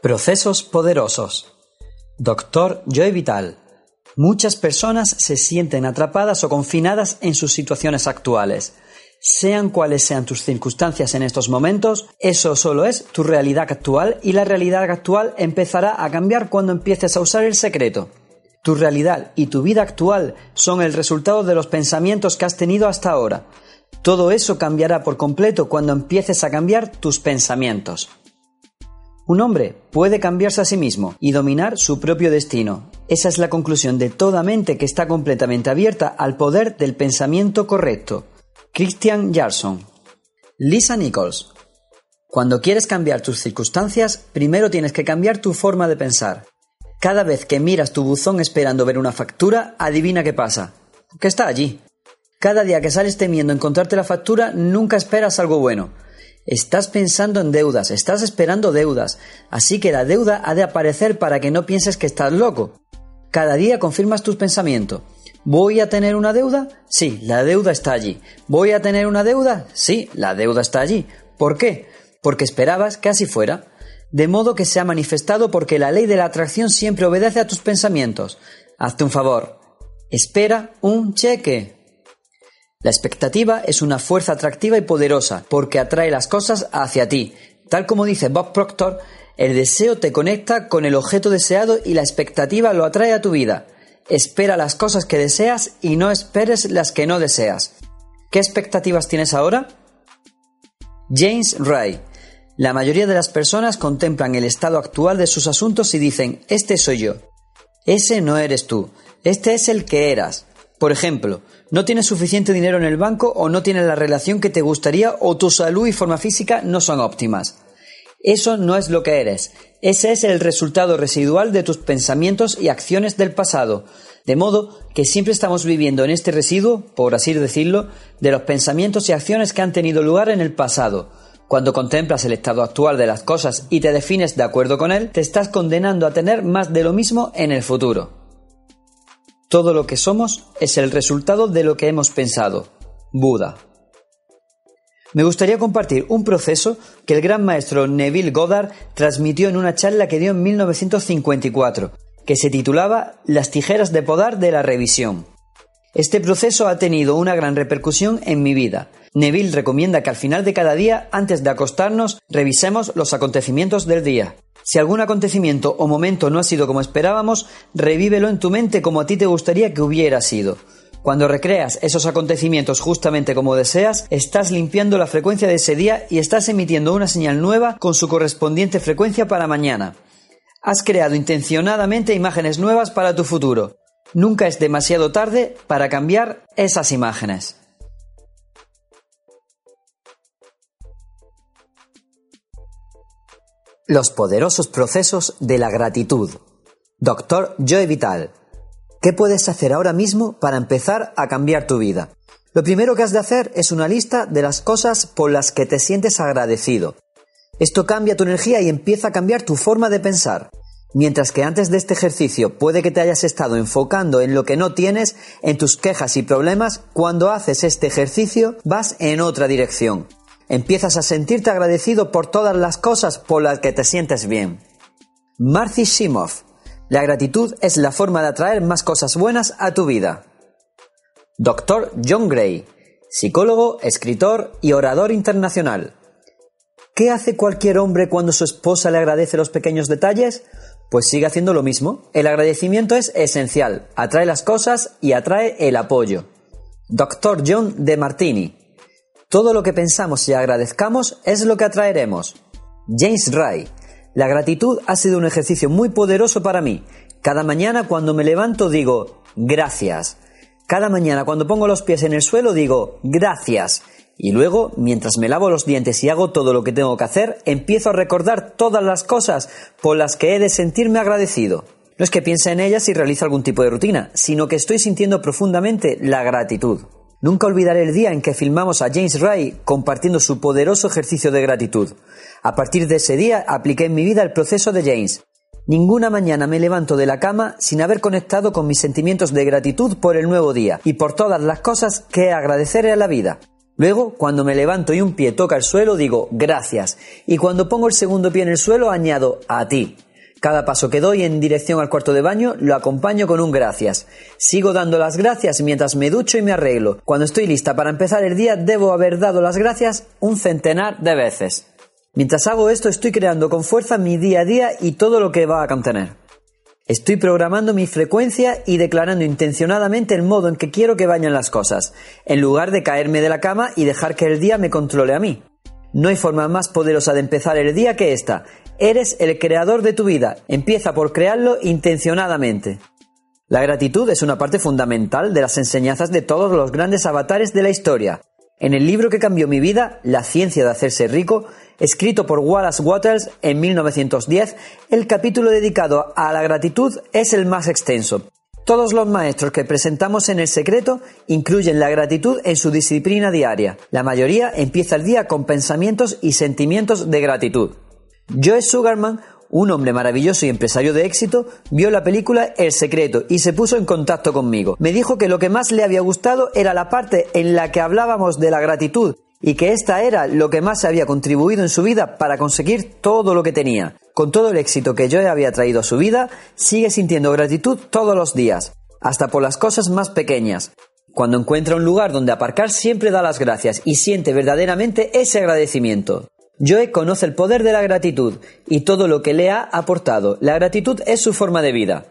Procesos poderosos. Doctor Joy Vital. Muchas personas se sienten atrapadas o confinadas en sus situaciones actuales. Sean cuales sean tus circunstancias en estos momentos, eso solo es tu realidad actual y la realidad actual empezará a cambiar cuando empieces a usar el secreto. Tu realidad y tu vida actual son el resultado de los pensamientos que has tenido hasta ahora. Todo eso cambiará por completo cuando empieces a cambiar tus pensamientos. Un hombre puede cambiarse a sí mismo y dominar su propio destino. Esa es la conclusión de toda mente que está completamente abierta al poder del pensamiento correcto. Christian Jarson. Lisa Nichols. Cuando quieres cambiar tus circunstancias, primero tienes que cambiar tu forma de pensar. Cada vez que miras tu buzón esperando ver una factura, adivina qué pasa. Que está allí. Cada día que sales temiendo encontrarte la factura, nunca esperas algo bueno. Estás pensando en deudas, estás esperando deudas, así que la deuda ha de aparecer para que no pienses que estás loco. Cada día confirmas tus pensamientos. ¿Voy a tener una deuda? Sí, la deuda está allí. ¿Voy a tener una deuda? Sí, la deuda está allí. ¿Por qué? Porque esperabas que así fuera. De modo que se ha manifestado porque la ley de la atracción siempre obedece a tus pensamientos. Hazte un favor. Espera un cheque. La expectativa es una fuerza atractiva y poderosa porque atrae las cosas hacia ti. Tal como dice Bob Proctor, el deseo te conecta con el objeto deseado y la expectativa lo atrae a tu vida. Espera las cosas que deseas y no esperes las que no deseas. ¿Qué expectativas tienes ahora? James Ray. La mayoría de las personas contemplan el estado actual de sus asuntos y dicen, este soy yo. Ese no eres tú. Este es el que eras. Por ejemplo, no tienes suficiente dinero en el banco o no tienes la relación que te gustaría o tu salud y forma física no son óptimas. Eso no es lo que eres. Ese es el resultado residual de tus pensamientos y acciones del pasado. De modo que siempre estamos viviendo en este residuo, por así decirlo, de los pensamientos y acciones que han tenido lugar en el pasado. Cuando contemplas el estado actual de las cosas y te defines de acuerdo con él, te estás condenando a tener más de lo mismo en el futuro. Todo lo que somos es el resultado de lo que hemos pensado. Buda. Me gustaría compartir un proceso que el gran maestro Neville Goddard transmitió en una charla que dio en 1954, que se titulaba Las tijeras de podar de la revisión. Este proceso ha tenido una gran repercusión en mi vida. Neville recomienda que al final de cada día, antes de acostarnos, revisemos los acontecimientos del día. Si algún acontecimiento o momento no ha sido como esperábamos, revívelo en tu mente como a ti te gustaría que hubiera sido. Cuando recreas esos acontecimientos justamente como deseas, estás limpiando la frecuencia de ese día y estás emitiendo una señal nueva con su correspondiente frecuencia para mañana. Has creado intencionadamente imágenes nuevas para tu futuro. Nunca es demasiado tarde para cambiar esas imágenes. Los poderosos procesos de la gratitud. Doctor Joe Vital. ¿Qué puedes hacer ahora mismo para empezar a cambiar tu vida? Lo primero que has de hacer es una lista de las cosas por las que te sientes agradecido. Esto cambia tu energía y empieza a cambiar tu forma de pensar. Mientras que antes de este ejercicio puede que te hayas estado enfocando en lo que no tienes, en tus quejas y problemas, cuando haces este ejercicio vas en otra dirección empiezas a sentirte agradecido por todas las cosas por las que te sientes bien. Marcy Shimov. La gratitud es la forma de atraer más cosas buenas a tu vida. Dr. John Gray. Psicólogo, escritor y orador internacional. ¿Qué hace cualquier hombre cuando su esposa le agradece los pequeños detalles? Pues sigue haciendo lo mismo. El agradecimiento es esencial, atrae las cosas y atrae el apoyo. Dr. John de Martini. Todo lo que pensamos y agradezcamos es lo que atraeremos. James Ray. La gratitud ha sido un ejercicio muy poderoso para mí. Cada mañana cuando me levanto digo, gracias. Cada mañana cuando pongo los pies en el suelo digo, gracias. Y luego, mientras me lavo los dientes y hago todo lo que tengo que hacer, empiezo a recordar todas las cosas por las que he de sentirme agradecido. No es que piense en ellas y realice algún tipo de rutina, sino que estoy sintiendo profundamente la gratitud. Nunca olvidaré el día en que filmamos a James Ray compartiendo su poderoso ejercicio de gratitud. A partir de ese día apliqué en mi vida el proceso de James. Ninguna mañana me levanto de la cama sin haber conectado con mis sentimientos de gratitud por el nuevo día y por todas las cosas que agradeceré a la vida. Luego, cuando me levanto y un pie toca el suelo, digo gracias. Y cuando pongo el segundo pie en el suelo, añado a ti. Cada paso que doy en dirección al cuarto de baño lo acompaño con un gracias. Sigo dando las gracias mientras me ducho y me arreglo. Cuando estoy lista para empezar el día debo haber dado las gracias un centenar de veces. Mientras hago esto estoy creando con fuerza mi día a día y todo lo que va a contener. Estoy programando mi frecuencia y declarando intencionadamente el modo en que quiero que vayan las cosas, en lugar de caerme de la cama y dejar que el día me controle a mí. No hay forma más poderosa de empezar el día que esta. Eres el creador de tu vida. Empieza por crearlo intencionadamente. La gratitud es una parte fundamental de las enseñanzas de todos los grandes avatares de la historia. En el libro que cambió mi vida, La ciencia de hacerse rico, escrito por Wallace Waters en 1910, el capítulo dedicado a la gratitud es el más extenso. Todos los maestros que presentamos en el secreto incluyen la gratitud en su disciplina diaria. La mayoría empieza el día con pensamientos y sentimientos de gratitud. Joe Sugarman un hombre maravilloso y empresario de éxito, vio la película El Secreto y se puso en contacto conmigo. Me dijo que lo que más le había gustado era la parte en la que hablábamos de la gratitud y que esta era lo que más había contribuido en su vida para conseguir todo lo que tenía. Con todo el éxito que yo había traído a su vida, sigue sintiendo gratitud todos los días, hasta por las cosas más pequeñas. Cuando encuentra un lugar donde aparcar siempre da las gracias y siente verdaderamente ese agradecimiento. Joe conoce el poder de la gratitud y todo lo que le ha aportado. La gratitud es su forma de vida.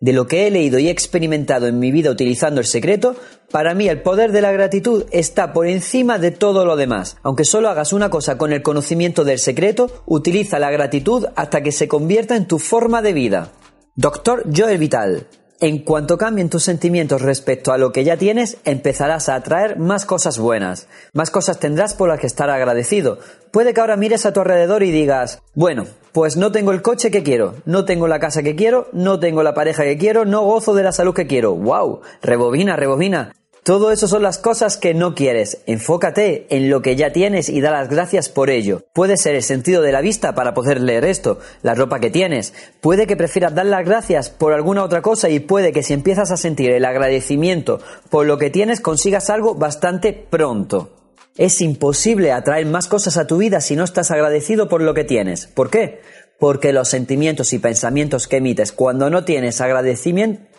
De lo que he leído y experimentado en mi vida utilizando el secreto, para mí el poder de la gratitud está por encima de todo lo demás. Aunque solo hagas una cosa con el conocimiento del secreto, utiliza la gratitud hasta que se convierta en tu forma de vida. Doctor Joel Vital en cuanto cambien tus sentimientos respecto a lo que ya tienes, empezarás a atraer más cosas buenas. Más cosas tendrás por las que estar agradecido. Puede que ahora mires a tu alrededor y digas, bueno, pues no tengo el coche que quiero, no tengo la casa que quiero, no tengo la pareja que quiero, no gozo de la salud que quiero. ¡Wow! Rebobina, rebobina. Todo eso son las cosas que no quieres. Enfócate en lo que ya tienes y da las gracias por ello. Puede ser el sentido de la vista para poder leer esto, la ropa que tienes. Puede que prefieras dar las gracias por alguna otra cosa y puede que si empiezas a sentir el agradecimiento por lo que tienes consigas algo bastante pronto. Es imposible atraer más cosas a tu vida si no estás agradecido por lo que tienes. ¿Por qué? Porque los sentimientos y pensamientos que emites cuando no tienes agradecimiento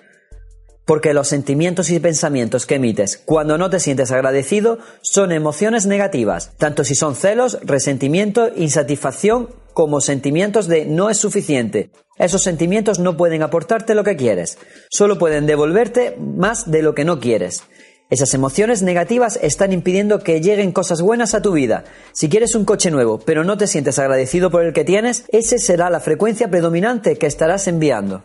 porque los sentimientos y pensamientos que emites cuando no te sientes agradecido son emociones negativas, tanto si son celos, resentimiento, insatisfacción, como sentimientos de no es suficiente. Esos sentimientos no pueden aportarte lo que quieres, solo pueden devolverte más de lo que no quieres. Esas emociones negativas están impidiendo que lleguen cosas buenas a tu vida. Si quieres un coche nuevo, pero no te sientes agradecido por el que tienes, esa será la frecuencia predominante que estarás enviando.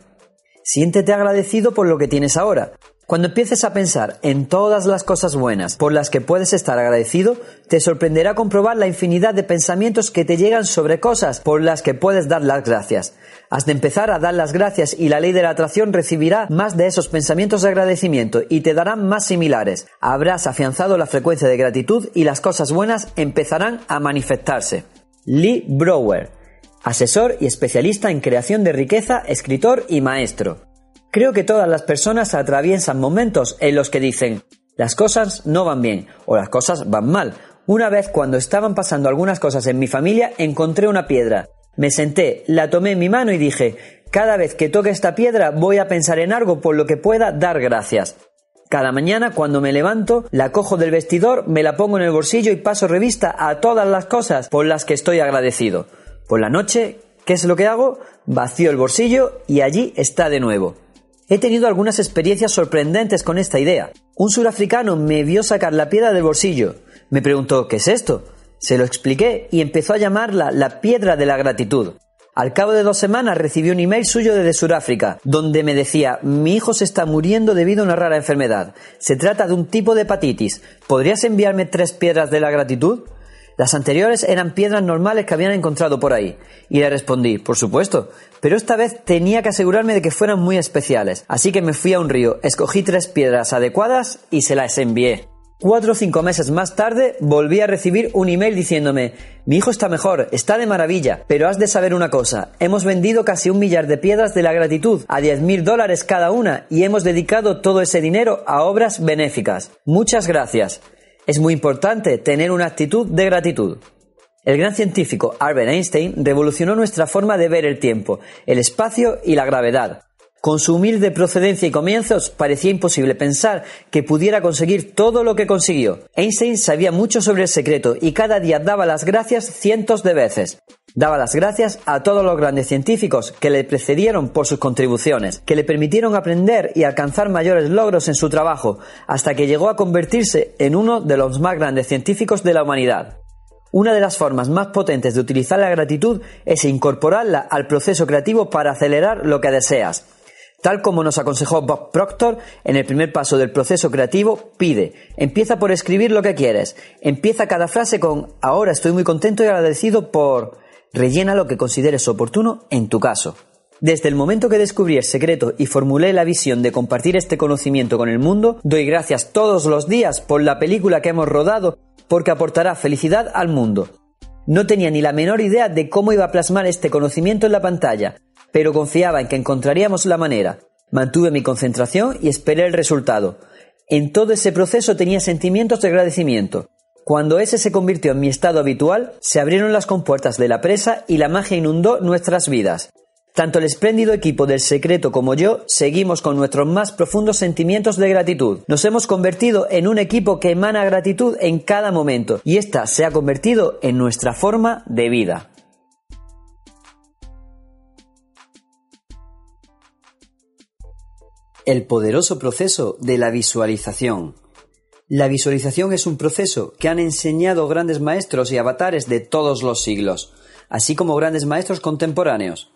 Siéntete agradecido por lo que tienes ahora. Cuando empieces a pensar en todas las cosas buenas por las que puedes estar agradecido, te sorprenderá comprobar la infinidad de pensamientos que te llegan sobre cosas por las que puedes dar las gracias. Has de empezar a dar las gracias y la ley de la atracción recibirá más de esos pensamientos de agradecimiento y te darán más similares. Habrás afianzado la frecuencia de gratitud y las cosas buenas empezarán a manifestarse. Lee Brower asesor y especialista en creación de riqueza, escritor y maestro. Creo que todas las personas atraviesan momentos en los que dicen las cosas no van bien o las cosas van mal. Una vez cuando estaban pasando algunas cosas en mi familia encontré una piedra. Me senté, la tomé en mi mano y dije, cada vez que toque esta piedra voy a pensar en algo por lo que pueda dar gracias. Cada mañana cuando me levanto, la cojo del vestidor, me la pongo en el bolsillo y paso revista a todas las cosas por las que estoy agradecido. Por la noche, ¿qué es lo que hago? Vacío el bolsillo y allí está de nuevo. He tenido algunas experiencias sorprendentes con esta idea. Un surafricano me vio sacar la piedra del bolsillo. Me preguntó, ¿qué es esto? Se lo expliqué y empezó a llamarla la piedra de la gratitud. Al cabo de dos semanas recibí un email suyo desde Sudáfrica, donde me decía, mi hijo se está muriendo debido a una rara enfermedad. Se trata de un tipo de hepatitis. ¿Podrías enviarme tres piedras de la gratitud? Las anteriores eran piedras normales que habían encontrado por ahí. Y le respondí, por supuesto, pero esta vez tenía que asegurarme de que fueran muy especiales. Así que me fui a un río, escogí tres piedras adecuadas y se las envié. Cuatro o cinco meses más tarde volví a recibir un email diciéndome Mi hijo está mejor, está de maravilla, pero has de saber una cosa, hemos vendido casi un millar de piedras de la gratitud a diez mil dólares cada una y hemos dedicado todo ese dinero a obras benéficas. Muchas gracias. Es muy importante tener una actitud de gratitud. El gran científico Albert Einstein revolucionó nuestra forma de ver el tiempo, el espacio y la gravedad. Con su humilde procedencia y comienzos parecía imposible pensar que pudiera conseguir todo lo que consiguió. Einstein sabía mucho sobre el secreto y cada día daba las gracias cientos de veces. Daba las gracias a todos los grandes científicos que le precedieron por sus contribuciones, que le permitieron aprender y alcanzar mayores logros en su trabajo, hasta que llegó a convertirse en uno de los más grandes científicos de la humanidad. Una de las formas más potentes de utilizar la gratitud es incorporarla al proceso creativo para acelerar lo que deseas. Tal como nos aconsejó Bob Proctor en el primer paso del proceso creativo, pide, empieza por escribir lo que quieres, empieza cada frase con ahora estoy muy contento y agradecido por... rellena lo que consideres oportuno en tu caso. Desde el momento que descubrí el secreto y formulé la visión de compartir este conocimiento con el mundo, doy gracias todos los días por la película que hemos rodado porque aportará felicidad al mundo. No tenía ni la menor idea de cómo iba a plasmar este conocimiento en la pantalla, pero confiaba en que encontraríamos la manera. Mantuve mi concentración y esperé el resultado. En todo ese proceso tenía sentimientos de agradecimiento. Cuando ese se convirtió en mi estado habitual, se abrieron las compuertas de la presa y la magia inundó nuestras vidas. Tanto el espléndido equipo del secreto como yo seguimos con nuestros más profundos sentimientos de gratitud. Nos hemos convertido en un equipo que emana gratitud en cada momento y esta se ha convertido en nuestra forma de vida. El poderoso proceso de la visualización. La visualización es un proceso que han enseñado grandes maestros y avatares de todos los siglos, así como grandes maestros contemporáneos.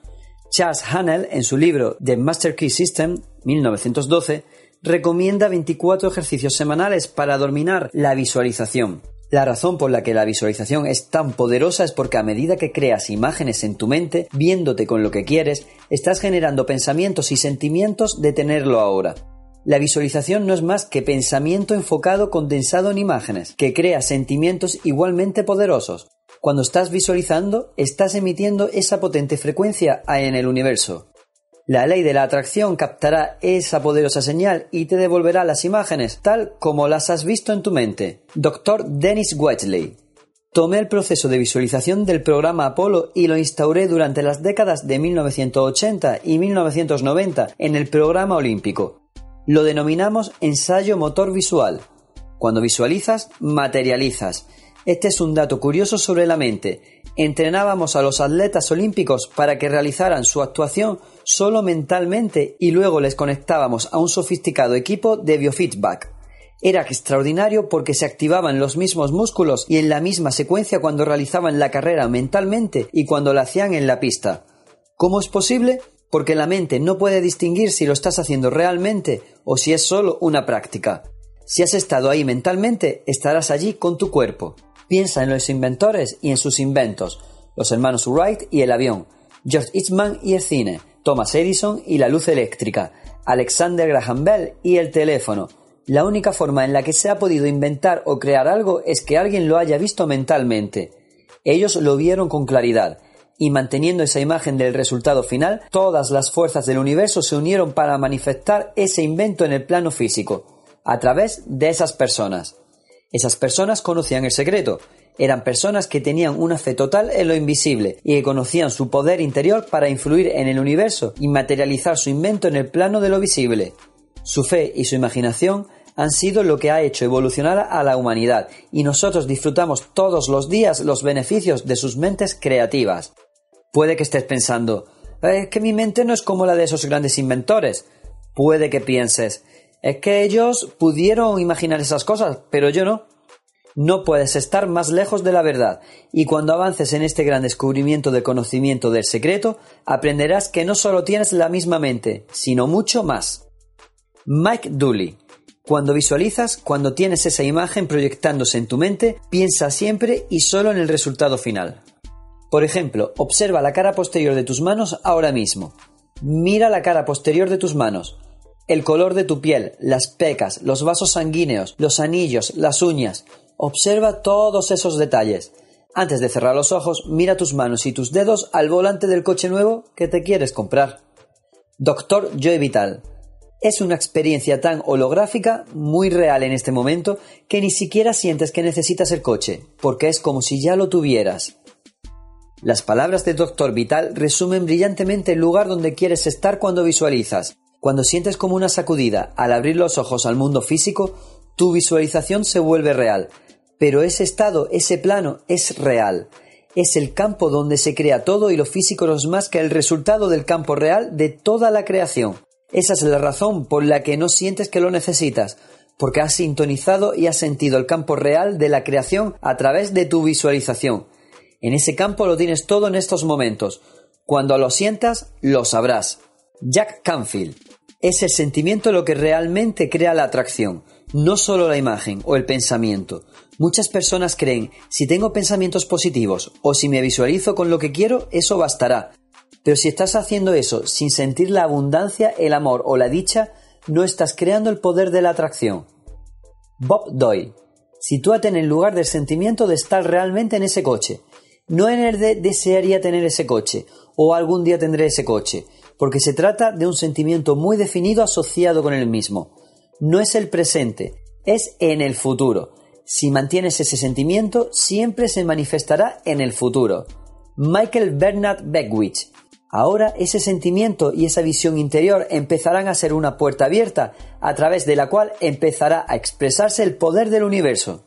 Charles Hanel, en su libro The Master Key System, 1912, recomienda 24 ejercicios semanales para dominar la visualización. La razón por la que la visualización es tan poderosa es porque a medida que creas imágenes en tu mente, viéndote con lo que quieres, estás generando pensamientos y sentimientos de tenerlo ahora. La visualización no es más que pensamiento enfocado condensado en imágenes, que crea sentimientos igualmente poderosos. Cuando estás visualizando, estás emitiendo esa potente frecuencia en el universo. La ley de la atracción captará esa poderosa señal y te devolverá las imágenes tal como las has visto en tu mente. Dr. Dennis Wedgley. Tomé el proceso de visualización del programa Apolo y lo instauré durante las décadas de 1980 y 1990 en el programa olímpico. Lo denominamos ensayo motor visual. Cuando visualizas, materializas. Este es un dato curioso sobre la mente. Entrenábamos a los atletas olímpicos para que realizaran su actuación solo mentalmente y luego les conectábamos a un sofisticado equipo de biofeedback. Era extraordinario porque se activaban los mismos músculos y en la misma secuencia cuando realizaban la carrera mentalmente y cuando la hacían en la pista. ¿Cómo es posible? Porque la mente no puede distinguir si lo estás haciendo realmente o si es solo una práctica. Si has estado ahí mentalmente, estarás allí con tu cuerpo. Piensa en los inventores y en sus inventos, los hermanos Wright y el avión, George Eastman y el cine, Thomas Edison y la luz eléctrica, Alexander Graham Bell y el teléfono. La única forma en la que se ha podido inventar o crear algo es que alguien lo haya visto mentalmente. Ellos lo vieron con claridad, y manteniendo esa imagen del resultado final, todas las fuerzas del universo se unieron para manifestar ese invento en el plano físico, a través de esas personas. Esas personas conocían el secreto. Eran personas que tenían una fe total en lo invisible y que conocían su poder interior para influir en el universo y materializar su invento en el plano de lo visible. Su fe y su imaginación han sido lo que ha hecho evolucionar a la humanidad y nosotros disfrutamos todos los días los beneficios de sus mentes creativas. Puede que estés pensando, es que mi mente no es como la de esos grandes inventores. Puede que pienses, es que ellos pudieron imaginar esas cosas, pero yo no. No puedes estar más lejos de la verdad, y cuando avances en este gran descubrimiento de conocimiento del secreto, aprenderás que no solo tienes la misma mente, sino mucho más. Mike Dooley. Cuando visualizas, cuando tienes esa imagen proyectándose en tu mente, piensa siempre y solo en el resultado final. Por ejemplo, observa la cara posterior de tus manos ahora mismo. Mira la cara posterior de tus manos el color de tu piel, las pecas, los vasos sanguíneos, los anillos, las uñas. Observa todos esos detalles. Antes de cerrar los ojos, mira tus manos y tus dedos al volante del coche nuevo que te quieres comprar. Doctor Joe Vital. Es una experiencia tan holográfica, muy real en este momento, que ni siquiera sientes que necesitas el coche, porque es como si ya lo tuvieras. Las palabras del Dr. Vital resumen brillantemente el lugar donde quieres estar cuando visualizas. Cuando sientes como una sacudida al abrir los ojos al mundo físico, tu visualización se vuelve real. Pero ese estado, ese plano, es real. Es el campo donde se crea todo y lo físico no es más que el resultado del campo real de toda la creación. Esa es la razón por la que no sientes que lo necesitas, porque has sintonizado y has sentido el campo real de la creación a través de tu visualización. En ese campo lo tienes todo en estos momentos. Cuando lo sientas, lo sabrás. Jack Canfield. Es el sentimiento lo que realmente crea la atracción, no solo la imagen o el pensamiento. Muchas personas creen, si tengo pensamientos positivos o si me visualizo con lo que quiero, eso bastará. Pero si estás haciendo eso sin sentir la abundancia, el amor o la dicha, no estás creando el poder de la atracción. Bob Doyle. Sitúate en el lugar del sentimiento de estar realmente en ese coche. No en el de desearía tener ese coche o algún día tendré ese coche, porque se trata de un sentimiento muy definido asociado con el mismo. No es el presente, es en el futuro. Si mantienes ese sentimiento, siempre se manifestará en el futuro. Michael Bernard Beckwith. Ahora ese sentimiento y esa visión interior empezarán a ser una puerta abierta a través de la cual empezará a expresarse el poder del universo.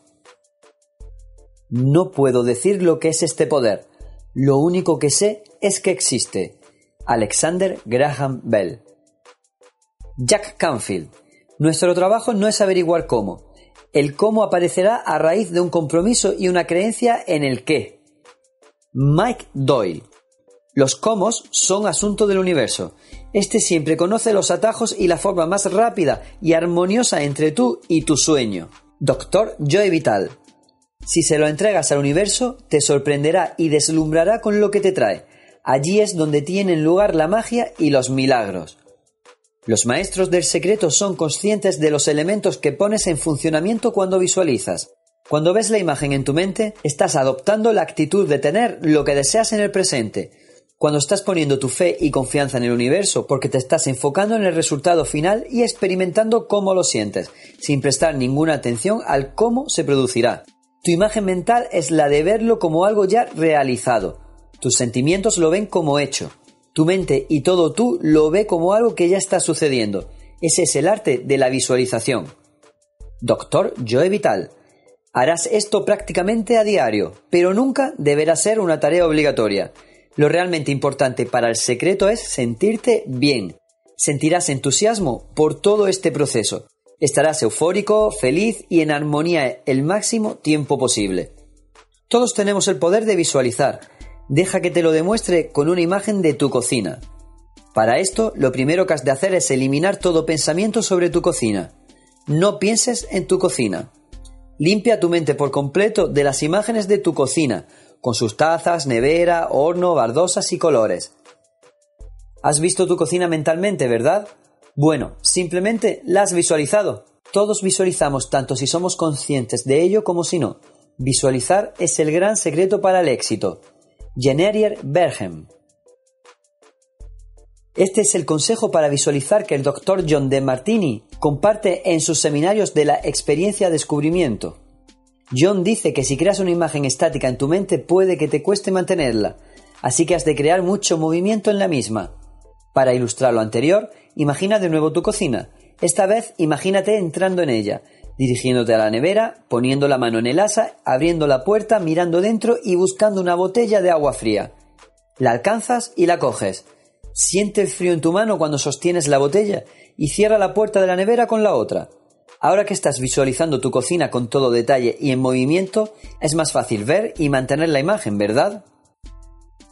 No puedo decir lo que es este poder. Lo único que sé es que existe. Alexander Graham Bell. Jack Canfield. Nuestro trabajo no es averiguar cómo. El cómo aparecerá a raíz de un compromiso y una creencia en el qué. Mike Doyle. Los cómo son asunto del universo. Este siempre conoce los atajos y la forma más rápida y armoniosa entre tú y tu sueño. Doctor Joe Vital. Si se lo entregas al universo, te sorprenderá y deslumbrará con lo que te trae. Allí es donde tienen lugar la magia y los milagros. Los maestros del secreto son conscientes de los elementos que pones en funcionamiento cuando visualizas. Cuando ves la imagen en tu mente, estás adoptando la actitud de tener lo que deseas en el presente, cuando estás poniendo tu fe y confianza en el universo porque te estás enfocando en el resultado final y experimentando cómo lo sientes, sin prestar ninguna atención al cómo se producirá. Tu imagen mental es la de verlo como algo ya realizado. Tus sentimientos lo ven como hecho. Tu mente y todo tú lo ve como algo que ya está sucediendo. Ese es el arte de la visualización. Doctor Joe Vital. Harás esto prácticamente a diario, pero nunca deberá ser una tarea obligatoria. Lo realmente importante para el secreto es sentirte bien. Sentirás entusiasmo por todo este proceso. Estarás eufórico, feliz y en armonía el máximo tiempo posible. Todos tenemos el poder de visualizar. Deja que te lo demuestre con una imagen de tu cocina. Para esto, lo primero que has de hacer es eliminar todo pensamiento sobre tu cocina. No pienses en tu cocina. Limpia tu mente por completo de las imágenes de tu cocina, con sus tazas, nevera, horno, baldosas y colores. Has visto tu cocina mentalmente, ¿verdad? Bueno, simplemente la has visualizado. Todos visualizamos tanto si somos conscientes de ello como si no. Visualizar es el gran secreto para el éxito. Generier Berghem. Este es el consejo para visualizar que el Dr. John de Martini comparte en sus seminarios de la experiencia descubrimiento. John dice que si creas una imagen estática en tu mente puede que te cueste mantenerla, así que has de crear mucho movimiento en la misma. Para ilustrar lo anterior, imagina de nuevo tu cocina. Esta vez imagínate entrando en ella, dirigiéndote a la nevera, poniendo la mano en el asa, abriendo la puerta, mirando dentro y buscando una botella de agua fría. La alcanzas y la coges. Siente el frío en tu mano cuando sostienes la botella y cierra la puerta de la nevera con la otra. Ahora que estás visualizando tu cocina con todo detalle y en movimiento, es más fácil ver y mantener la imagen, ¿verdad?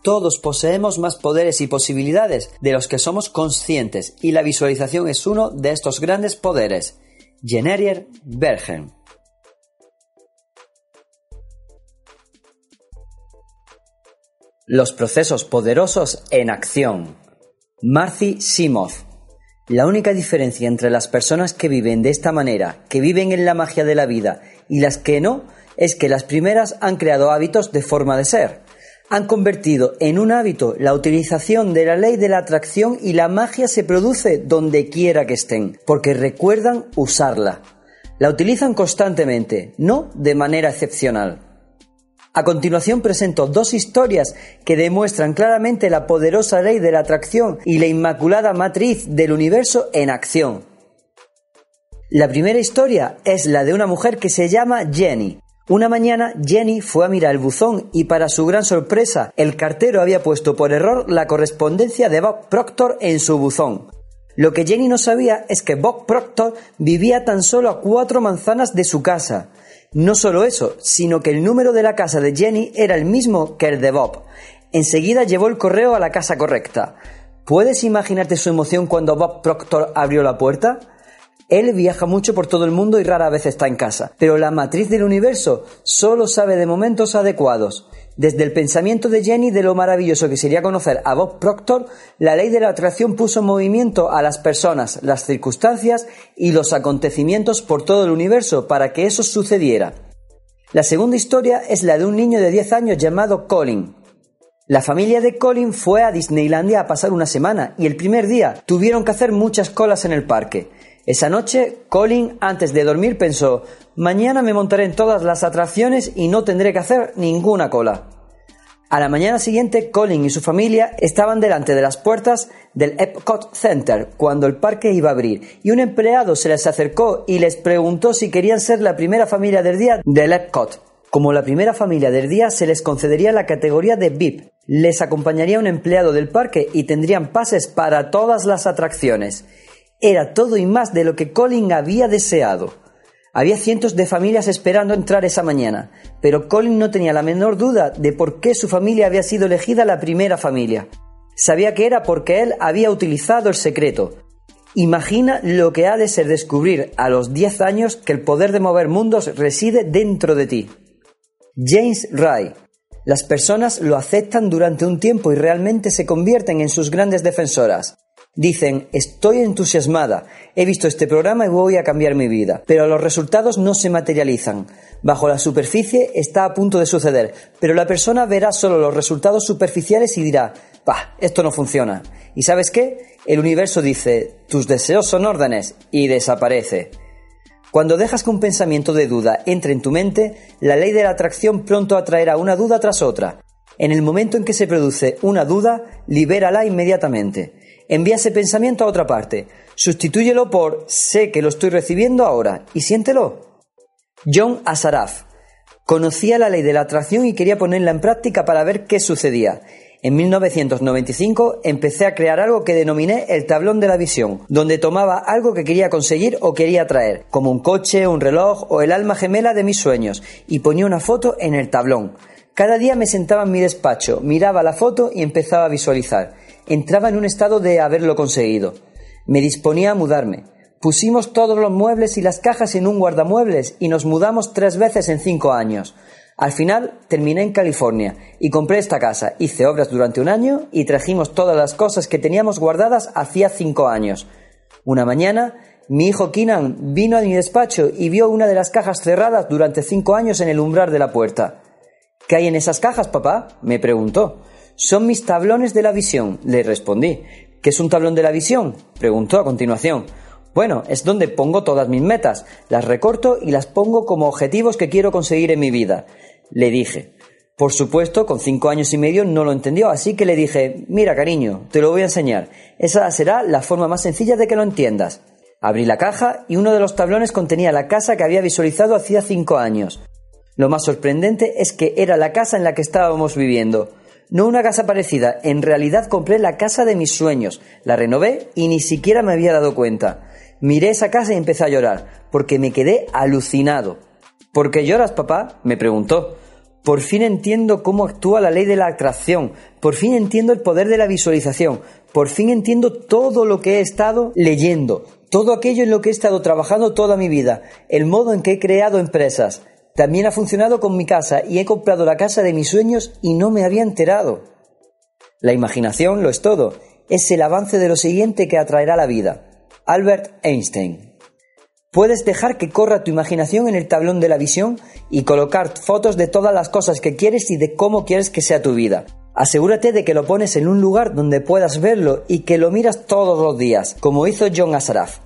Todos poseemos más poderes y posibilidades de los que somos conscientes y la visualización es uno de estos grandes poderes. Generier Bergen. Los procesos poderosos en acción. Marcy Simov. La única diferencia entre las personas que viven de esta manera, que viven en la magia de la vida, y las que no, es que las primeras han creado hábitos de forma de ser. Han convertido en un hábito la utilización de la ley de la atracción y la magia se produce donde quiera que estén, porque recuerdan usarla. La utilizan constantemente, no de manera excepcional. A continuación presento dos historias que demuestran claramente la poderosa ley de la atracción y la inmaculada matriz del universo en acción. La primera historia es la de una mujer que se llama Jenny. Una mañana Jenny fue a mirar el buzón y para su gran sorpresa el cartero había puesto por error la correspondencia de Bob Proctor en su buzón. Lo que Jenny no sabía es que Bob Proctor vivía tan solo a cuatro manzanas de su casa. No solo eso, sino que el número de la casa de Jenny era el mismo que el de Bob. Enseguida llevó el correo a la casa correcta. ¿Puedes imaginarte su emoción cuando Bob Proctor abrió la puerta? Él viaja mucho por todo el mundo y rara vez está en casa, pero la matriz del universo solo sabe de momentos adecuados. Desde el pensamiento de Jenny de lo maravilloso que sería conocer a Bob Proctor, la ley de la atracción puso en movimiento a las personas, las circunstancias y los acontecimientos por todo el universo para que eso sucediera. La segunda historia es la de un niño de 10 años llamado Colin. La familia de Colin fue a Disneylandia a pasar una semana y el primer día tuvieron que hacer muchas colas en el parque. Esa noche, Colin, antes de dormir, pensó, mañana me montaré en todas las atracciones y no tendré que hacer ninguna cola. A la mañana siguiente, Colin y su familia estaban delante de las puertas del Epcot Center cuando el parque iba a abrir y un empleado se les acercó y les preguntó si querían ser la primera familia del día del Epcot. Como la primera familia del día se les concedería la categoría de VIP, les acompañaría un empleado del parque y tendrían pases para todas las atracciones. Era todo y más de lo que Colin había deseado. Había cientos de familias esperando entrar esa mañana, pero Colin no tenía la menor duda de por qué su familia había sido elegida la primera familia. Sabía que era porque él había utilizado el secreto. Imagina lo que ha de ser descubrir a los 10 años que el poder de mover mundos reside dentro de ti. James Ray. Las personas lo aceptan durante un tiempo y realmente se convierten en sus grandes defensoras. Dicen, estoy entusiasmada, he visto este programa y voy a cambiar mi vida, pero los resultados no se materializan. Bajo la superficie está a punto de suceder, pero la persona verá solo los resultados superficiales y dirá, bah, esto no funciona. ¿Y sabes qué? El universo dice, tus deseos son órdenes, y desaparece. Cuando dejas que un pensamiento de duda entre en tu mente, la ley de la atracción pronto atraerá una duda tras otra. En el momento en que se produce una duda, libérala inmediatamente. Envía ese pensamiento a otra parte. Sustitúyelo por sé que lo estoy recibiendo ahora y siéntelo. John Asaraf. Conocía la ley de la atracción y quería ponerla en práctica para ver qué sucedía. En 1995 empecé a crear algo que denominé el tablón de la visión, donde tomaba algo que quería conseguir o quería traer, como un coche, un reloj o el alma gemela de mis sueños, y ponía una foto en el tablón. Cada día me sentaba en mi despacho, miraba la foto y empezaba a visualizar entraba en un estado de haberlo conseguido. Me disponía a mudarme. Pusimos todos los muebles y las cajas en un guardamuebles y nos mudamos tres veces en cinco años. Al final terminé en California y compré esta casa, hice obras durante un año y trajimos todas las cosas que teníamos guardadas hacía cinco años. Una mañana, mi hijo Keenan vino a mi despacho y vio una de las cajas cerradas durante cinco años en el umbral de la puerta. ¿Qué hay en esas cajas, papá? me preguntó. Son mis tablones de la visión, le respondí. ¿Qué es un tablón de la visión? preguntó a continuación. Bueno, es donde pongo todas mis metas, las recorto y las pongo como objetivos que quiero conseguir en mi vida, le dije. Por supuesto, con cinco años y medio no lo entendió, así que le dije, mira cariño, te lo voy a enseñar. Esa será la forma más sencilla de que lo entiendas. Abrí la caja y uno de los tablones contenía la casa que había visualizado hacía cinco años. Lo más sorprendente es que era la casa en la que estábamos viviendo. No una casa parecida, en realidad compré la casa de mis sueños, la renové y ni siquiera me había dado cuenta. Miré esa casa y empecé a llorar, porque me quedé alucinado. ¿Por qué lloras, papá? me preguntó. Por fin entiendo cómo actúa la ley de la atracción, por fin entiendo el poder de la visualización, por fin entiendo todo lo que he estado leyendo, todo aquello en lo que he estado trabajando toda mi vida, el modo en que he creado empresas, también ha funcionado con mi casa y he comprado la casa de mis sueños y no me había enterado. La imaginación lo es todo. Es el avance de lo siguiente que atraerá la vida. Albert Einstein. Puedes dejar que corra tu imaginación en el tablón de la visión y colocar fotos de todas las cosas que quieres y de cómo quieres que sea tu vida. Asegúrate de que lo pones en un lugar donde puedas verlo y que lo miras todos los días, como hizo John Asaraf.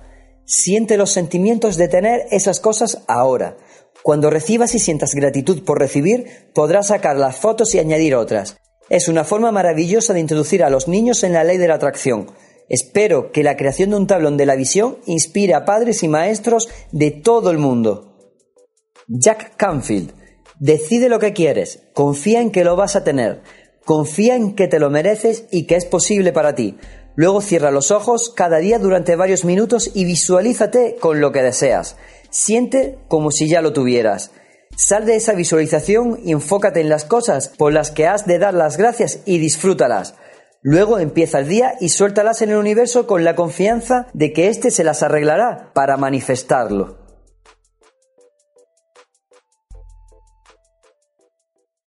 Siente los sentimientos de tener esas cosas ahora. Cuando recibas y sientas gratitud por recibir, podrás sacar las fotos y añadir otras. Es una forma maravillosa de introducir a los niños en la ley de la atracción. Espero que la creación de un tablón de la visión inspire a padres y maestros de todo el mundo. Jack Canfield. Decide lo que quieres, confía en que lo vas a tener, confía en que te lo mereces y que es posible para ti. Luego cierra los ojos cada día durante varios minutos y visualízate con lo que deseas. Siente como si ya lo tuvieras. Sal de esa visualización y enfócate en las cosas por las que has de dar las gracias y disfrútalas. Luego empieza el día y suéltalas en el universo con la confianza de que éste se las arreglará para manifestarlo.